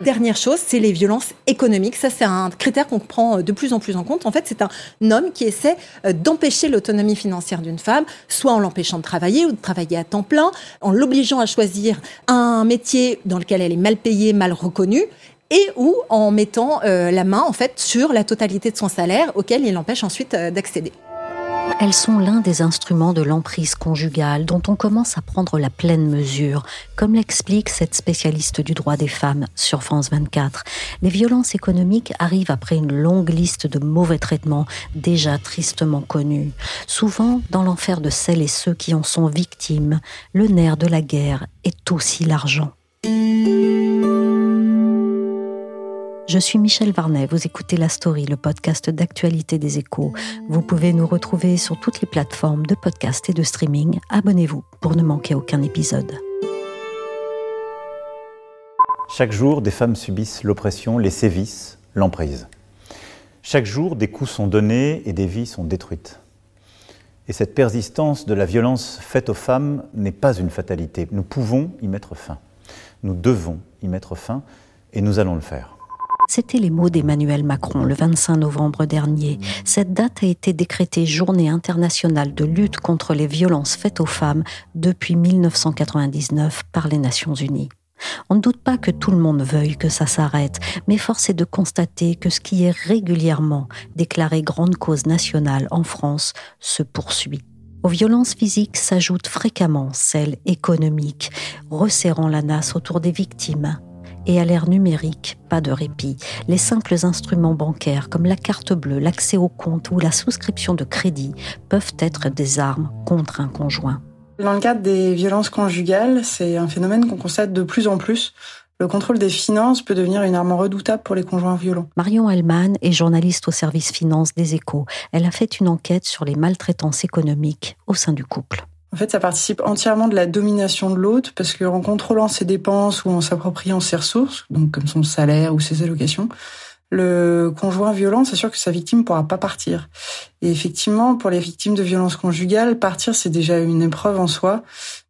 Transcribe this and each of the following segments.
Dernière chose, c'est les violences économiques. Ça, c'est un critère qu'on prend euh, de plus en plus en compte. En fait, c'est un homme qui essaie euh, d'empêcher l'autonomie financière d'une femme, soit en l'empêchant de travailler ou de travailler à temps plein, en l'obligeant à choisir un métier dans lequel elle est mal payée, mal reconnue, et ou en mettant euh, la main en fait sur la totalité de son salaire auquel il l'empêche ensuite d'accéder. Elles sont l'un des instruments de l'emprise conjugale dont on commence à prendre la pleine mesure, comme l'explique cette spécialiste du droit des femmes sur France 24. Les violences économiques arrivent après une longue liste de mauvais traitements déjà tristement connus. Souvent, dans l'enfer de celles et ceux qui en sont victimes, le nerf de la guerre est aussi l'argent. Je suis Michel Varnet, vous écoutez La Story, le podcast d'actualité des échos. Vous pouvez nous retrouver sur toutes les plateformes de podcast et de streaming. Abonnez-vous pour ne manquer aucun épisode. Chaque jour, des femmes subissent l'oppression, les sévices, l'emprise. Chaque jour, des coups sont donnés et des vies sont détruites. Et cette persistance de la violence faite aux femmes n'est pas une fatalité. Nous pouvons y mettre fin. Nous devons y mettre fin et nous allons le faire. C'étaient les mots d'Emmanuel Macron le 25 novembre dernier. Cette date a été décrétée journée internationale de lutte contre les violences faites aux femmes depuis 1999 par les Nations Unies. On ne doute pas que tout le monde veuille que ça s'arrête, mais force est de constater que ce qui est régulièrement déclaré grande cause nationale en France se poursuit. Aux violences physiques s'ajoutent fréquemment celles économiques, resserrant la nasse autour des victimes, et à l'ère numérique, pas de répit. Les simples instruments bancaires comme la carte bleue, l'accès au compte ou la souscription de crédit peuvent être des armes contre un conjoint. Dans le cadre des violences conjugales, c'est un phénomène qu'on constate de plus en plus. Le contrôle des finances peut devenir une arme redoutable pour les conjoints violents. Marion Hellman est journaliste au service finance des échos. Elle a fait une enquête sur les maltraitances économiques au sein du couple. En fait, ça participe entièrement de la domination de l'autre parce qu'en contrôlant ses dépenses ou en s'appropriant ses ressources, donc comme son salaire ou ses allocations, le conjoint violent s'assure que sa victime pourra pas partir. Et effectivement, pour les victimes de violences conjugales, partir c'est déjà une épreuve en soi,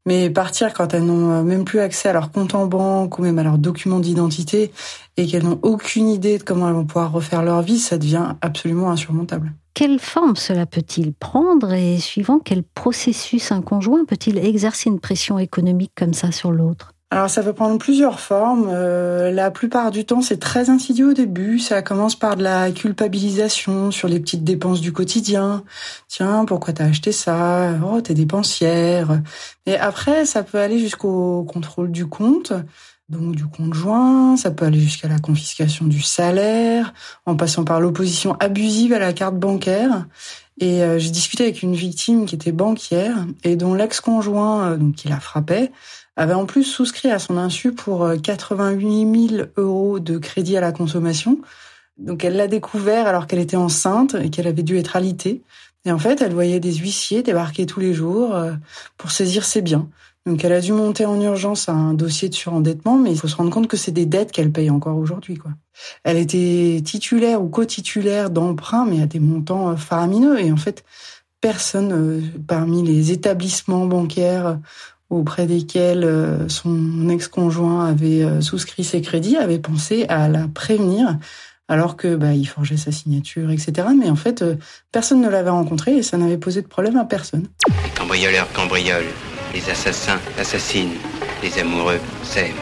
mais partir quand elles n'ont même plus accès à leur compte en banque ou même à leurs documents d'identité et qu'elles n'ont aucune idée de comment elles vont pouvoir refaire leur vie, ça devient absolument insurmontable. Quelle forme cela peut-il prendre et suivant quel processus un conjoint peut-il exercer une pression économique comme ça sur l'autre? Alors ça peut prendre plusieurs formes. Euh, la plupart du temps, c'est très insidieux au début. Ça commence par de la culpabilisation sur les petites dépenses du quotidien. Tiens, pourquoi t'as acheté ça? Oh, t'es dépensière. Et après, ça peut aller jusqu'au contrôle du compte donc du conjoint, ça peut aller jusqu'à la confiscation du salaire, en passant par l'opposition abusive à la carte bancaire. Et euh, j'ai discuté avec une victime qui était banquière et dont l'ex-conjoint, euh, donc qui la frappait, avait en plus souscrit à son insu pour 88 euh, 000 euros de crédit à la consommation. Donc elle l'a découvert alors qu'elle était enceinte et qu'elle avait dû être alitée. Et en fait, elle voyait des huissiers débarquer tous les jours pour saisir ses biens. Donc elle a dû monter en urgence un dossier de surendettement, mais il faut se rendre compte que c'est des dettes qu'elle paye encore aujourd'hui. quoi. Elle était titulaire ou co-titulaire d'emprunts, mais à des montants euh, faramineux. Et en fait, personne euh, parmi les établissements bancaires auprès desquels euh, son ex-conjoint avait souscrit ses crédits avait pensé à la prévenir alors que bah, il forgeait sa signature, etc. Mais en fait, personne ne l'avait rencontré et ça n'avait posé de problème à personne. Les cambrioleurs les assassins assassinent, les amoureux s'aiment.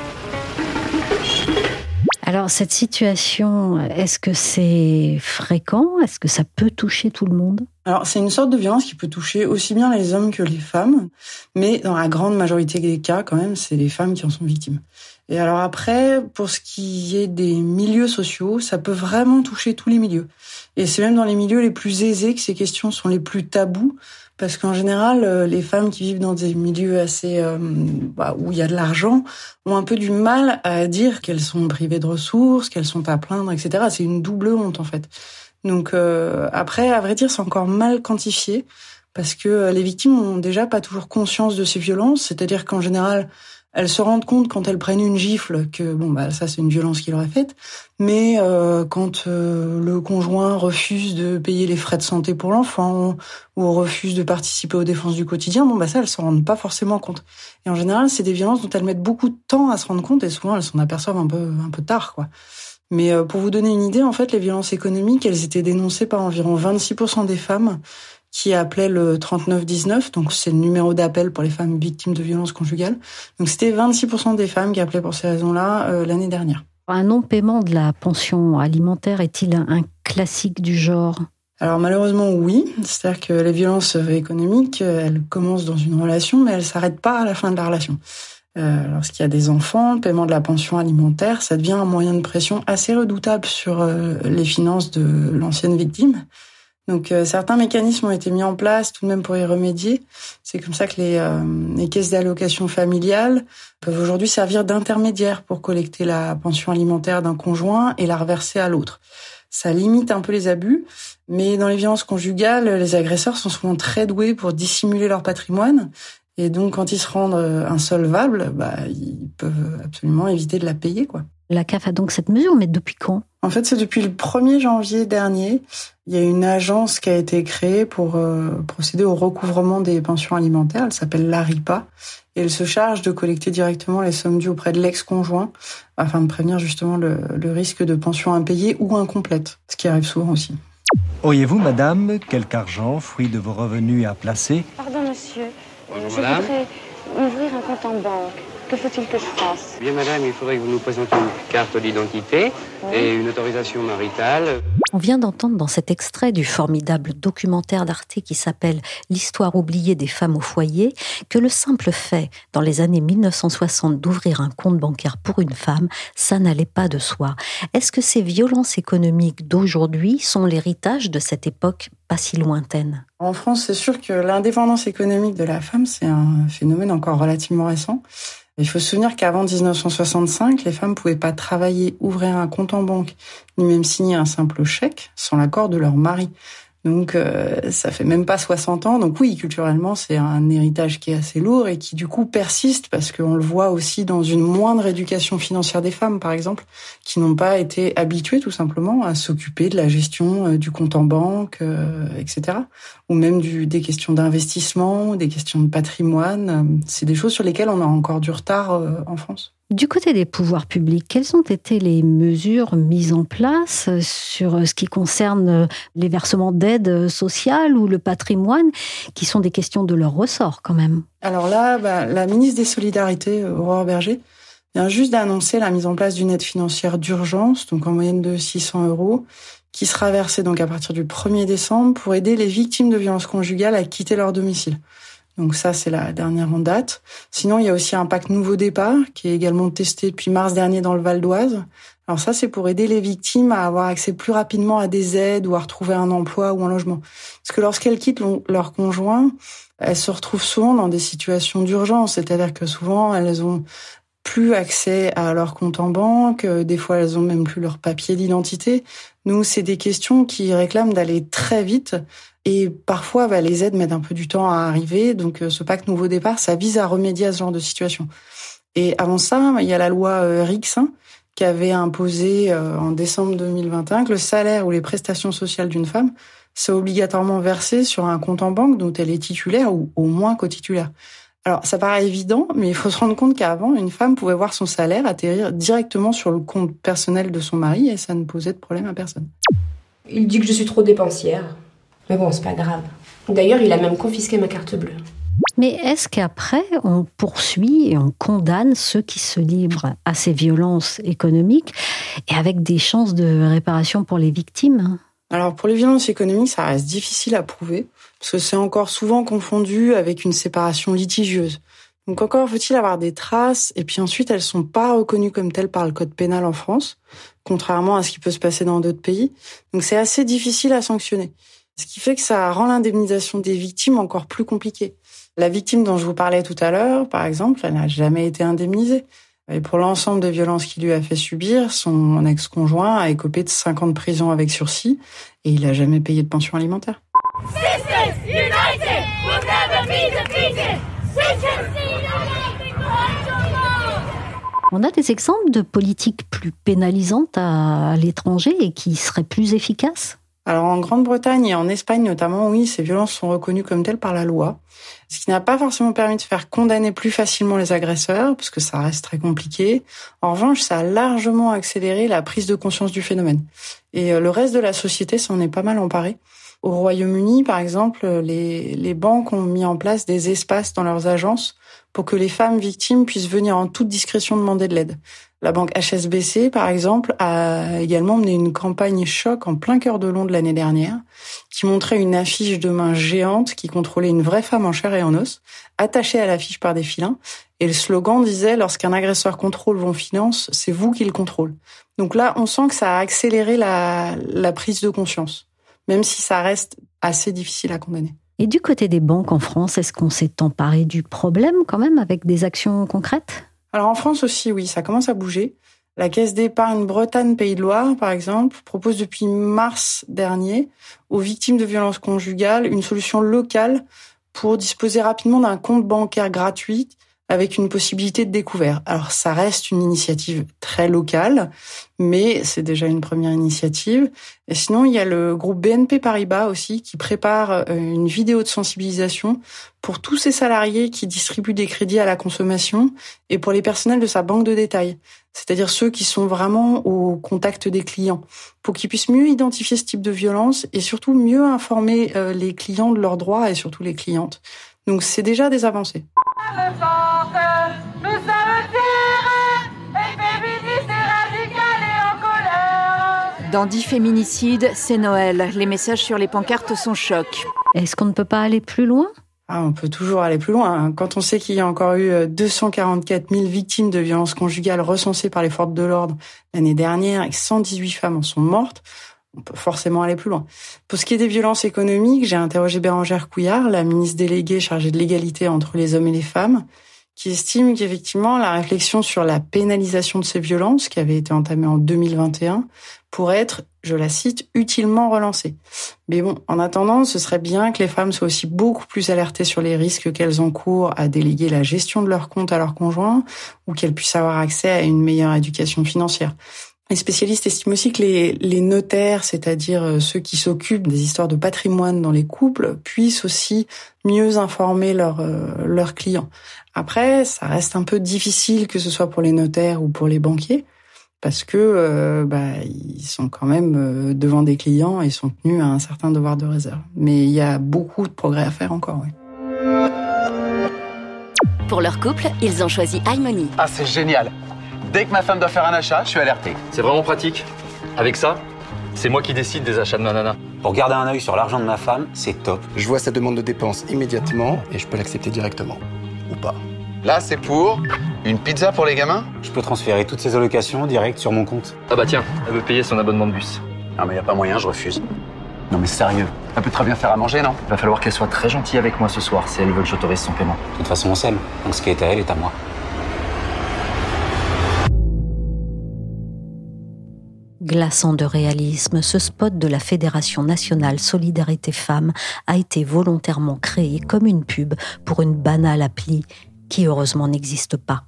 Alors cette situation, est-ce que c'est fréquent? Est-ce que ça peut toucher tout le monde? Alors c'est une sorte de violence qui peut toucher aussi bien les hommes que les femmes, mais dans la grande majorité des cas quand même, c'est les femmes qui en sont victimes. Et alors après, pour ce qui est des milieux sociaux, ça peut vraiment toucher tous les milieux. Et c'est même dans les milieux les plus aisés que ces questions sont les plus tabous parce qu'en général, euh, les femmes qui vivent dans des milieux assez euh, bah, où il y a de l'argent ont un peu du mal à dire qu'elles sont privées de ressources, qu'elles sont à plaindre, etc. C'est une double honte en fait. Donc euh, après, à vrai dire, c'est encore mal quantifié parce que les victimes ont déjà pas toujours conscience de ces violences, c'est-à-dire qu'en général, elles se rendent compte quand elles prennent une gifle que bon bah ça c'est une violence qu'il aurait faite, mais euh, quand euh, le conjoint refuse de payer les frais de santé pour l'enfant ou refuse de participer aux défenses du quotidien, bon bah ça elles se rendent pas forcément compte. Et en général c'est des violences dont elles mettent beaucoup de temps à se rendre compte et souvent elles s'en aperçoivent un peu un peu tard quoi. Mais euh, pour vous donner une idée, en fait, les violences économiques, elles étaient dénoncées par environ 26% des femmes qui appelait le 3919, donc c'est le numéro d'appel pour les femmes victimes de violences conjugales. Donc c'était 26% des femmes qui appelaient pour ces raisons-là euh, l'année dernière. Un non-paiement de la pension alimentaire est-il un classique du genre? Alors malheureusement oui, c'est-à-dire que les violences économiques, elles commencent dans une relation, mais elles s'arrêtent pas à la fin de la relation. Euh, lorsqu'il y a des enfants, le paiement de la pension alimentaire, ça devient un moyen de pression assez redoutable sur euh, les finances de l'ancienne victime. Donc euh, certains mécanismes ont été mis en place tout de même pour y remédier. C'est comme ça que les, euh, les caisses d'allocation familiale peuvent aujourd'hui servir d'intermédiaire pour collecter la pension alimentaire d'un conjoint et la reverser à l'autre. Ça limite un peu les abus, mais dans les violences conjugales, les agresseurs sont souvent très doués pour dissimuler leur patrimoine. Et donc, quand ils se rendent euh, insolvables, bah, ils peuvent absolument éviter de la payer, quoi. La CAF a donc cette mesure, mais depuis quand? En fait, c'est depuis le 1er janvier dernier. Il y a une agence qui a été créée pour euh, procéder au recouvrement des pensions alimentaires. Elle s'appelle l'ARIPA. Et elle se charge de collecter directement les sommes dues auprès de l'ex-conjoint afin de prévenir justement le, le risque de pension impayée ou incomplète, ce qui arrive souvent aussi. Auriez-vous, madame, quelque argent, fruit de vos revenus à placer? Pardon, monsieur. Bonjour, je madame. voudrais ouvrir un compte en banque. Que faut-il que je fasse? Bien, madame, il faudrait que vous nous présentiez une carte d'identité et une autorisation maritale. On vient d'entendre dans cet extrait du formidable documentaire d'Arte qui s'appelle L'histoire oubliée des femmes au foyer que le simple fait, dans les années 1960, d'ouvrir un compte bancaire pour une femme, ça n'allait pas de soi. Est-ce que ces violences économiques d'aujourd'hui sont l'héritage de cette époque pas si lointaine? En France, c'est sûr que l'indépendance économique de la femme, c'est un phénomène encore relativement récent. Il faut se souvenir qu'avant 1965, les femmes pouvaient pas travailler, ouvrir un compte en banque, ni même signer un simple chèque sans l'accord de leur mari. Donc euh, ça fait même pas 60 ans. Donc oui, culturellement, c'est un héritage qui est assez lourd et qui du coup persiste parce qu'on le voit aussi dans une moindre éducation financière des femmes, par exemple, qui n'ont pas été habituées tout simplement à s'occuper de la gestion euh, du compte en banque, euh, etc. Ou même du, des questions d'investissement, des questions de patrimoine. C'est des choses sur lesquelles on a encore du retard euh, en France. Du côté des pouvoirs publics, quelles ont été les mesures mises en place sur ce qui concerne les versements d'aide sociale ou le patrimoine, qui sont des questions de leur ressort quand même? Alors là, bah, la ministre des Solidarités, Aurore Berger, vient juste d'annoncer la mise en place d'une aide financière d'urgence, donc en moyenne de 600 euros, qui sera versée donc à partir du 1er décembre pour aider les victimes de violences conjugales à quitter leur domicile. Donc ça, c'est la dernière en date. Sinon, il y a aussi un pacte Nouveau Départ qui est également testé depuis mars dernier dans le Val d'Oise. Alors ça, c'est pour aider les victimes à avoir accès plus rapidement à des aides ou à retrouver un emploi ou un logement. Parce que lorsqu'elles quittent leur conjoint, elles se retrouvent souvent dans des situations d'urgence. C'est-à-dire que souvent, elles ont plus accès à leur compte en banque. Des fois, elles ont même plus leur papier d'identité. Nous, c'est des questions qui réclament d'aller très vite. Et parfois, bah, les aides mettent un peu du temps à arriver. Donc, ce pacte Nouveau Départ, ça vise à remédier à ce genre de situation. Et avant ça, il y a la loi euh, RIX hein, qui avait imposé euh, en décembre 2021 que le salaire ou les prestations sociales d'une femme c'est obligatoirement versé sur un compte en banque dont elle est titulaire ou au moins co-titulaire. Alors, ça paraît évident, mais il faut se rendre compte qu'avant, une femme pouvait voir son salaire atterrir directement sur le compte personnel de son mari et ça ne posait de problème à personne. Il dit que je suis trop dépensière. Mais bon, c'est pas grave. D'ailleurs, il a même confisqué ma carte bleue. Mais est-ce qu'après, on poursuit et on condamne ceux qui se livrent à ces violences économiques et avec des chances de réparation pour les victimes? Alors, pour les violences économiques, ça reste difficile à prouver parce que c'est encore souvent confondu avec une séparation litigieuse. Donc encore faut-il avoir des traces, et puis ensuite elles sont pas reconnues comme telles par le code pénal en France, contrairement à ce qui peut se passer dans d'autres pays. Donc c'est assez difficile à sanctionner. Ce qui fait que ça rend l'indemnisation des victimes encore plus compliquée. La victime dont je vous parlais tout à l'heure, par exemple, elle n'a jamais été indemnisée. Et pour l'ensemble des violences qu'il lui a fait subir, son ex-conjoint a écopé de 5 ans de prison avec sursis et il n'a jamais payé de pension alimentaire. On a des exemples de politiques plus pénalisantes à l'étranger et qui seraient plus efficaces? Alors en Grande-Bretagne et en Espagne notamment, oui, ces violences sont reconnues comme telles par la loi, ce qui n'a pas forcément permis de faire condamner plus facilement les agresseurs, parce que ça reste très compliqué. En revanche, ça a largement accéléré la prise de conscience du phénomène. Et euh, le reste de la société s'en est pas mal emparé. Au Royaume-Uni, par exemple, les, les banques ont mis en place des espaces dans leurs agences pour que les femmes victimes puissent venir en toute discrétion demander de l'aide. La banque HSBC, par exemple, a également mené une campagne choc en plein cœur de Londres l'année dernière, qui montrait une affiche de main géante qui contrôlait une vraie femme en chair et en os, attachée à l'affiche par des filins. Et le slogan disait, lorsqu'un agresseur contrôle vos finances, c'est vous qui le contrôle. Donc là, on sent que ça a accéléré la, la prise de conscience, même si ça reste assez difficile à condamner. Et du côté des banques en France, est-ce qu'on s'est emparé du problème quand même avec des actions concrètes? Alors en France aussi, oui, ça commence à bouger. La Caisse d'épargne Bretagne Pays de Loire, par exemple, propose depuis mars dernier aux victimes de violences conjugales une solution locale pour disposer rapidement d'un compte bancaire gratuit avec une possibilité de découvert. Alors ça reste une initiative très locale, mais c'est déjà une première initiative. Et sinon, il y a le groupe BNP Paribas aussi qui prépare euh, une vidéo de sensibilisation pour tous ces salariés qui distribuent des crédits à la consommation et pour les personnels de sa banque de détail, c'est-à-dire ceux qui sont vraiment au contact des clients, pour qu'ils puissent mieux identifier ce type de violence et surtout mieux informer euh, les clients de leurs droits et surtout les clientes. Donc c'est déjà des avancées. Dans 10 féminicides, c'est Noël. Les messages sur les pancartes sont chocs. Est-ce qu'on ne peut pas aller plus loin? Ah, on peut toujours aller plus loin. Hein. Quand on sait qu'il y a encore eu 244 euh, 000 victimes de violences conjugales recensées par les forces de l'ordre l'année dernière et que 118 femmes en sont mortes, on peut forcément aller plus loin. Pour ce qui est des violences économiques, j'ai interrogé Bérangère Couillard, la ministre déléguée chargée de l'égalité entre les hommes et les femmes, qui estime qu'effectivement la réflexion sur la pénalisation de ces violences, qui avait été entamée en 2021, pourrait être, je la cite, utilement relancée. Mais bon, en attendant, ce serait bien que les femmes soient aussi beaucoup plus alertées sur les risques qu'elles encourent à déléguer la gestion de leur compte à leur conjoint ou qu'elles puissent avoir accès à une meilleure éducation financière. Les spécialistes estiment aussi que les, les notaires, c'est-à-dire euh, ceux qui s'occupent des histoires de patrimoine dans les couples, puissent aussi mieux informer leurs euh, leurs clients. Après, ça reste un peu difficile que ce soit pour les notaires ou pour les banquiers, parce que euh, bah, ils sont quand même devant des clients et sont tenus à un certain devoir de réserve. Mais il y a beaucoup de progrès à faire encore. Oui. Pour leur couple, ils ont choisi iMoney. Ah, c'est génial Dès que ma femme doit faire un achat, je suis alerté. C'est vraiment pratique. Avec ça, c'est moi qui décide des achats de ma nana. Pour garder un œil sur l'argent de ma femme, c'est top. Je vois sa demande de dépense immédiatement et je peux l'accepter directement. Ou pas. Là, c'est pour une pizza pour les gamins? Je peux transférer toutes ces allocations direct sur mon compte. Ah bah tiens, elle veut payer son abonnement de bus. Non mais y a pas moyen, je refuse. Non mais sérieux, elle peut très bien faire à manger, non? Il va falloir qu'elle soit très gentille avec moi ce soir si elle veut que j'autorise son paiement. De toute façon, on s'aime. Donc ce qui est à elle est à moi. Glaçant de réalisme, ce spot de la Fédération nationale Solidarité Femmes a été volontairement créé comme une pub pour une banale appli qui heureusement n'existe pas.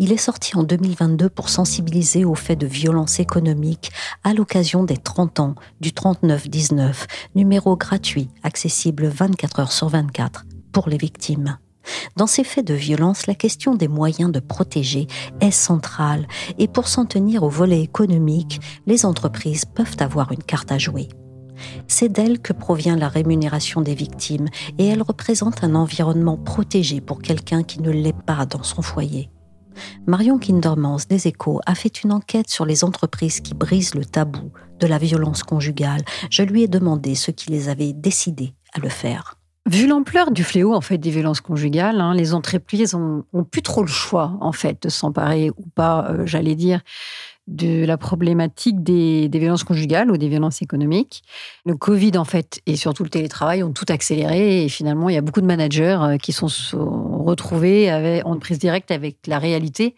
Il est sorti en 2022 pour sensibiliser aux faits de violence économique à l'occasion des 30 ans du 3919, numéro gratuit, accessible 24 heures sur 24 pour les victimes. Dans ces faits de violence, la question des moyens de protéger est centrale et pour s'en tenir au volet économique, les entreprises peuvent avoir une carte à jouer. C'est d'elle que provient la rémunération des victimes et elle représente un environnement protégé pour quelqu'un qui ne l'est pas dans son foyer. Marion Kindermans des Échos a fait une enquête sur les entreprises qui brisent le tabou de la violence conjugale. Je lui ai demandé ce qui les avait décidées à le faire. Vu l'ampleur du fléau en fait des violences conjugales, hein, les entreprises ont, plus trop le choix en fait de s'emparer ou pas, euh, j'allais dire, de la problématique des, violences conjugales ou des violences économiques. Le Covid, en fait, et surtout le télétravail ont tout accéléré. Et finalement, il y a beaucoup de managers euh, qui sont retrouvés avec, en prise directe avec la réalité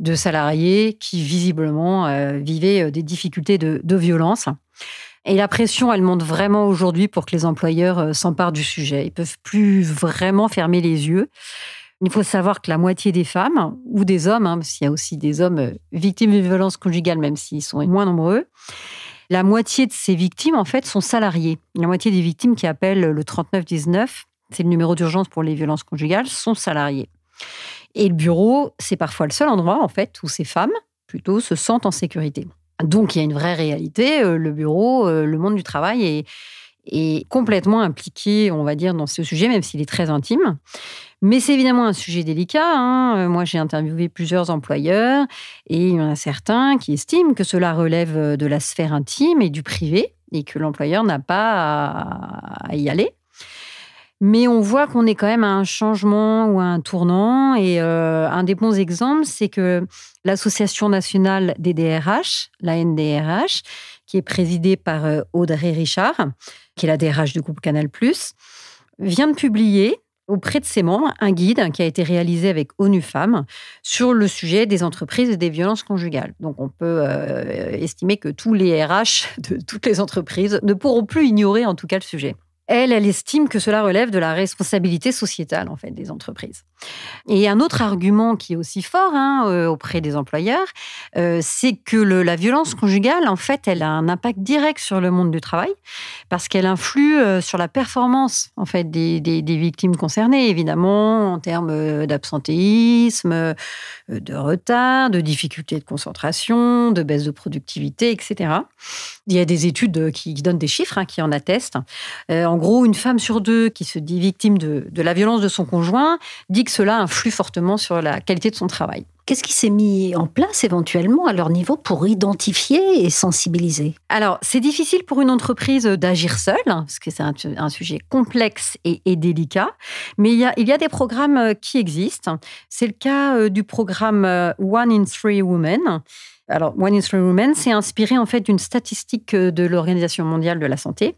de salariés qui, visiblement, euh, vivaient des difficultés de, de violence. Et la pression, elle monte vraiment aujourd'hui pour que les employeurs s'emparent du sujet. Ils peuvent plus vraiment fermer les yeux. Il faut savoir que la moitié des femmes, ou des hommes, hein, parce qu'il y a aussi des hommes euh, victimes de violences conjugales, même s'ils sont moins nombreux, la moitié de ces victimes, en fait, sont salariées. La moitié des victimes qui appellent le 3919, c'est le numéro d'urgence pour les violences conjugales, sont salariées. Et le bureau, c'est parfois le seul endroit, en fait, où ces femmes, plutôt, se sentent en sécurité. Donc, il y a une vraie réalité. Euh, le bureau, euh, le monde du travail est, complètement impliqué, on va dire, dans ce sujet, même s'il est très intime. Mais c'est évidemment un sujet délicat. Hein. Euh, moi, j'ai interviewé plusieurs employeurs et il y en a certains qui estiment que cela relève de la sphère intime et du privé et que l'employeur n'a pas à y aller. Mais on voit qu'on est quand même à un changement ou à un tournant. Et euh, un des bons exemples, c'est que l'Association nationale des DRH, la NDRH, qui est présidée par euh, Audrey Richard, qui est la DRH du groupe Canal+, vient de publier auprès de ses membres un guide qui a été réalisé avec ONU Femmes sur le sujet des entreprises et des violences conjugales. Donc on peut euh, estimer que tous les RH de toutes les entreprises ne pourront plus ignorer en tout cas le sujet elle, elle estime que cela relève de la responsabilité sociétale en fait des entreprises. Et un autre argument qui est aussi fort hein, euh, auprès des employeurs, euh, c'est que la violence conjugale, en fait, elle a un impact direct sur le monde du travail parce qu'elle influe euh, sur la performance en fait des, des victimes concernées, évidemment en termes d'absentéisme, de retard, de difficultés de concentration, de baisse de productivité, etc. Il y a des études qui, donnent des chiffres hein, qui en attestent. Euh, en gros, une femme sur deux qui se dit victime de, de la violence de son conjoint dit que cela influe fortement sur la qualité de son travail. Qu'est-ce qui s'est mis en place éventuellement à leur niveau pour identifier et sensibiliser? Alors, c'est difficile pour une entreprise d'agir seule, parce que c'est un, sujet complexe et, délicat, mais il y, a, il y, a, des programmes euh, qui existent. C'est le cas euh, du programme One in Three Women, alors, One in Three Women, c'est inspiré en fait d'une statistique euh, de l'Organisation mondiale de la santé,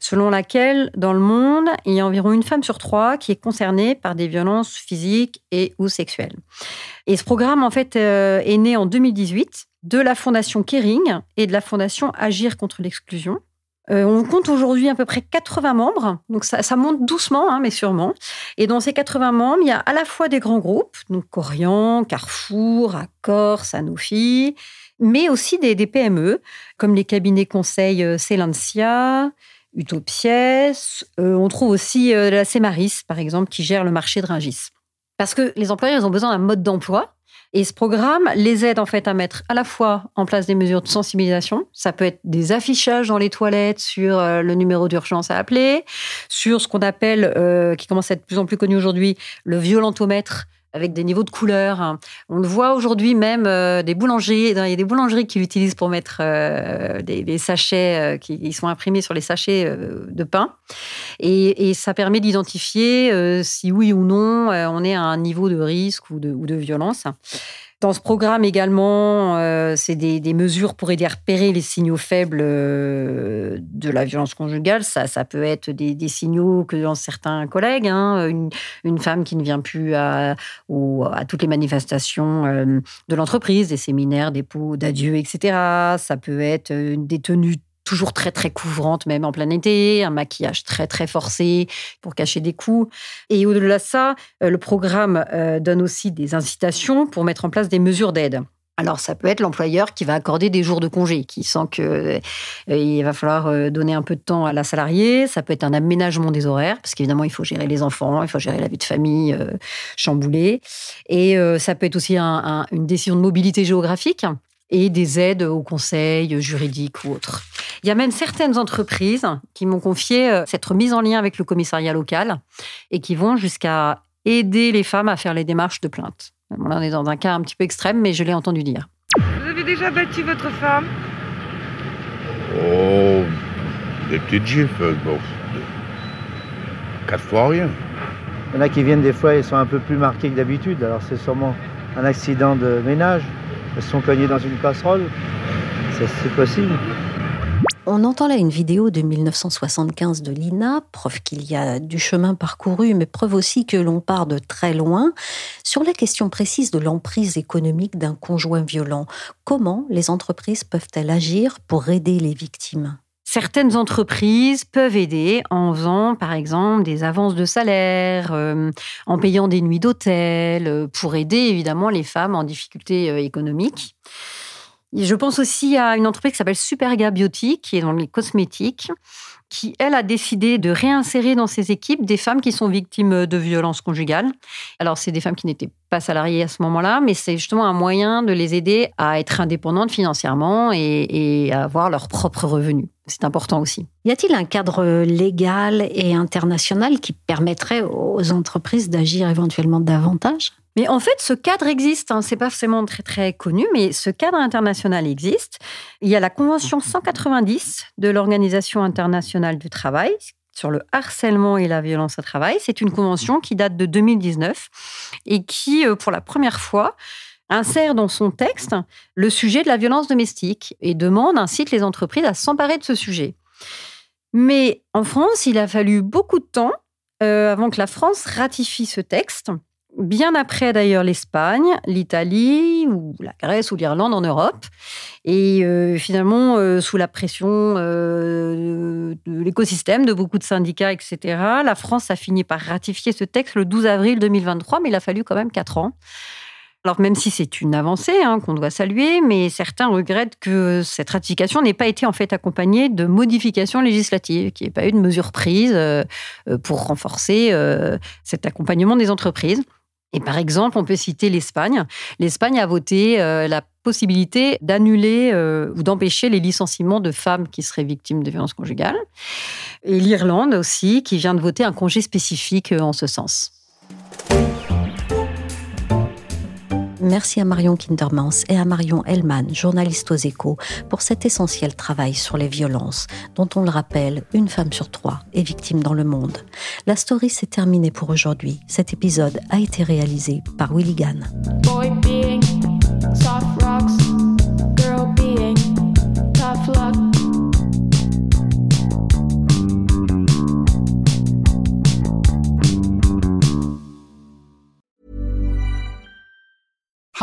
selon laquelle dans le monde, il y a environ une femme sur trois qui est concernée par des violences physiques et ou sexuelles. Et ce programme en fait euh, est né en 2018 de la fondation Kering et de la fondation Agir contre l'exclusion. Euh, on compte aujourd'hui à peu près 80 membres, donc ça, monte doucement, hein, mais sûrement. Et dans ces 80 membres, il y a à la fois des grands groupes, donc Corian, Carrefour, Accor, Sanofi, mais aussi des, PME, comme les cabinets conseils euh, Celancia, Utopies. Euh, on trouve aussi la Cemaris, par exemple, qui gère le marché de Ringis. Parce que les employeurs, ils ont besoin d'un mode d'emploi et ce programme les aide en fait à mettre à la fois en place des mesures de sensibilisation. Ça peut être des affichages dans les toilettes sur euh, le numéro d'urgence à appeler, sur ce qu'on appelle, euh, qui commence à être de plus en plus connu aujourd'hui, le violentomètre avec des niveaux de couleurs. On le voit aujourd'hui même euh, des boulangeries. Il y a des boulangeries qui l'utilisent pour mettre euh, des, sachets euh, qui sont imprimés sur les sachets de pain. Et, ça permet d'identifier si oui ou non on est à un niveau de risque ou de violence. Dans ce programme également, euh, c'est des, mesures pour aider à repérer les signaux faibles euh, de la violence conjugale. Ça, ça peut être des, signaux que dans certains collègues, hein, une, femme qui ne vient plus à, toutes les manifestations euh, de l'entreprise, des séminaires, des pots d'adieu, etc. Ça peut être des tenues toujours très très couvrante, même en plein été, un maquillage très très forcé pour cacher des coups. Et au-delà de ça, euh, le programme euh, donne aussi des incitations pour mettre en place des mesures d'aide. Alors ça peut être l'employeur qui va accorder des jours de congé, qui sent qu'il euh, il va falloir donner un peu de temps à la salariée. Ça peut être un aménagement des horaires, parce qu'évidemment il faut gérer les enfants, il faut gérer la vie de famille chamboulée. Et ça peut être aussi une décision de mobilité géographique et des aides aux conseils juridiques ou autres. Il y a même certaines entreprises qui m'ont confié euh, s'être mises en lien avec le commissariat local et qui vont jusqu'à aider les femmes à faire les démarches de plainte. là, on est dans un cas un petit peu extrême, mais je l'ai entendu dire. Vous avez déjà battu votre femme? Oh, des petites gifles, bon. Quatre fois rien. Il y en a qui viennent des fois, ils sont un peu plus marqués que d'habitude. Alors c'est sûrement un accident de ménage sont dans une casserole. C'est possible. On entend là une vidéo de 1975 de Lina, preuve qu'il y a du chemin parcouru, mais preuve aussi que l'on part de très loin. Sur la question précise de l'emprise économique d'un conjoint violent, comment les entreprises peuvent-elles agir pour aider les victimes? Certaines entreprises peuvent aider en faisant, par exemple, des avances de salaire, euh, en payant des nuits d'hôtel, euh, pour aider évidemment les femmes en difficulté euh, économique. Je pense aussi à une entreprise qui s'appelle Superga Beauty, qui est dans les cosmétiques, qui, elle, a décidé de réinsérer dans ses équipes des femmes qui sont victimes de violences conjugales. Alors, c'est des femmes qui n'étaient pas salariées à ce moment-là, mais c'est justement un moyen de les aider à être indépendantes financièrement et, et à avoir leurs propres revenus. C'est important aussi. Y a-t-il un cadre légal et international qui permettrait aux entreprises d'agir éventuellement davantage? Mais en fait, ce cadre existe. Hein. C'est pas forcément très très connu, mais ce cadre international existe. Il y a la Convention 190 de l'Organisation internationale du travail sur le harcèlement et la violence au travail. C'est une convention qui date de 2019 et qui, euh, pour la première fois, insère dans son texte le sujet de la violence domestique et demande, incite les entreprises à s'emparer de ce sujet. Mais en France, il a fallu beaucoup de temps euh, avant que la France ratifie ce texte bien après d'ailleurs l'Espagne, l'Italie ou la Grèce ou l'Irlande en Europe. Et euh, finalement, euh, sous la pression de l'écosystème, de beaucoup de syndicats, etc., la France a fini par ratifier ce texte le 12 avril 2023, mais il a fallu quand même quatre ans. Alors même si c'est une avancée hein, qu'on doit saluer, mais certains regrettent que cette ratification n'ait pas été en fait accompagnée de modifications législatives, qu'il n'y ait pas eu de mesures prises pour renforcer cet accompagnement des entreprises. Et par exemple, on peut citer l'Espagne. L'Espagne a voté euh, la possibilité d'annuler euh, ou d'empêcher les licenciements de femmes qui seraient victimes de violences conjugales. Et l'Irlande aussi, qui vient de voter un congé spécifique euh, en ce sens. Merci à Marion Kindermans et à Marion Hellman, journaliste aux échos, pour cet essentiel travail sur les violences, dont on le rappelle, une femme sur trois est victime dans le monde. La story s'est terminée pour aujourd'hui. Cet épisode a été réalisé par Willy Gann.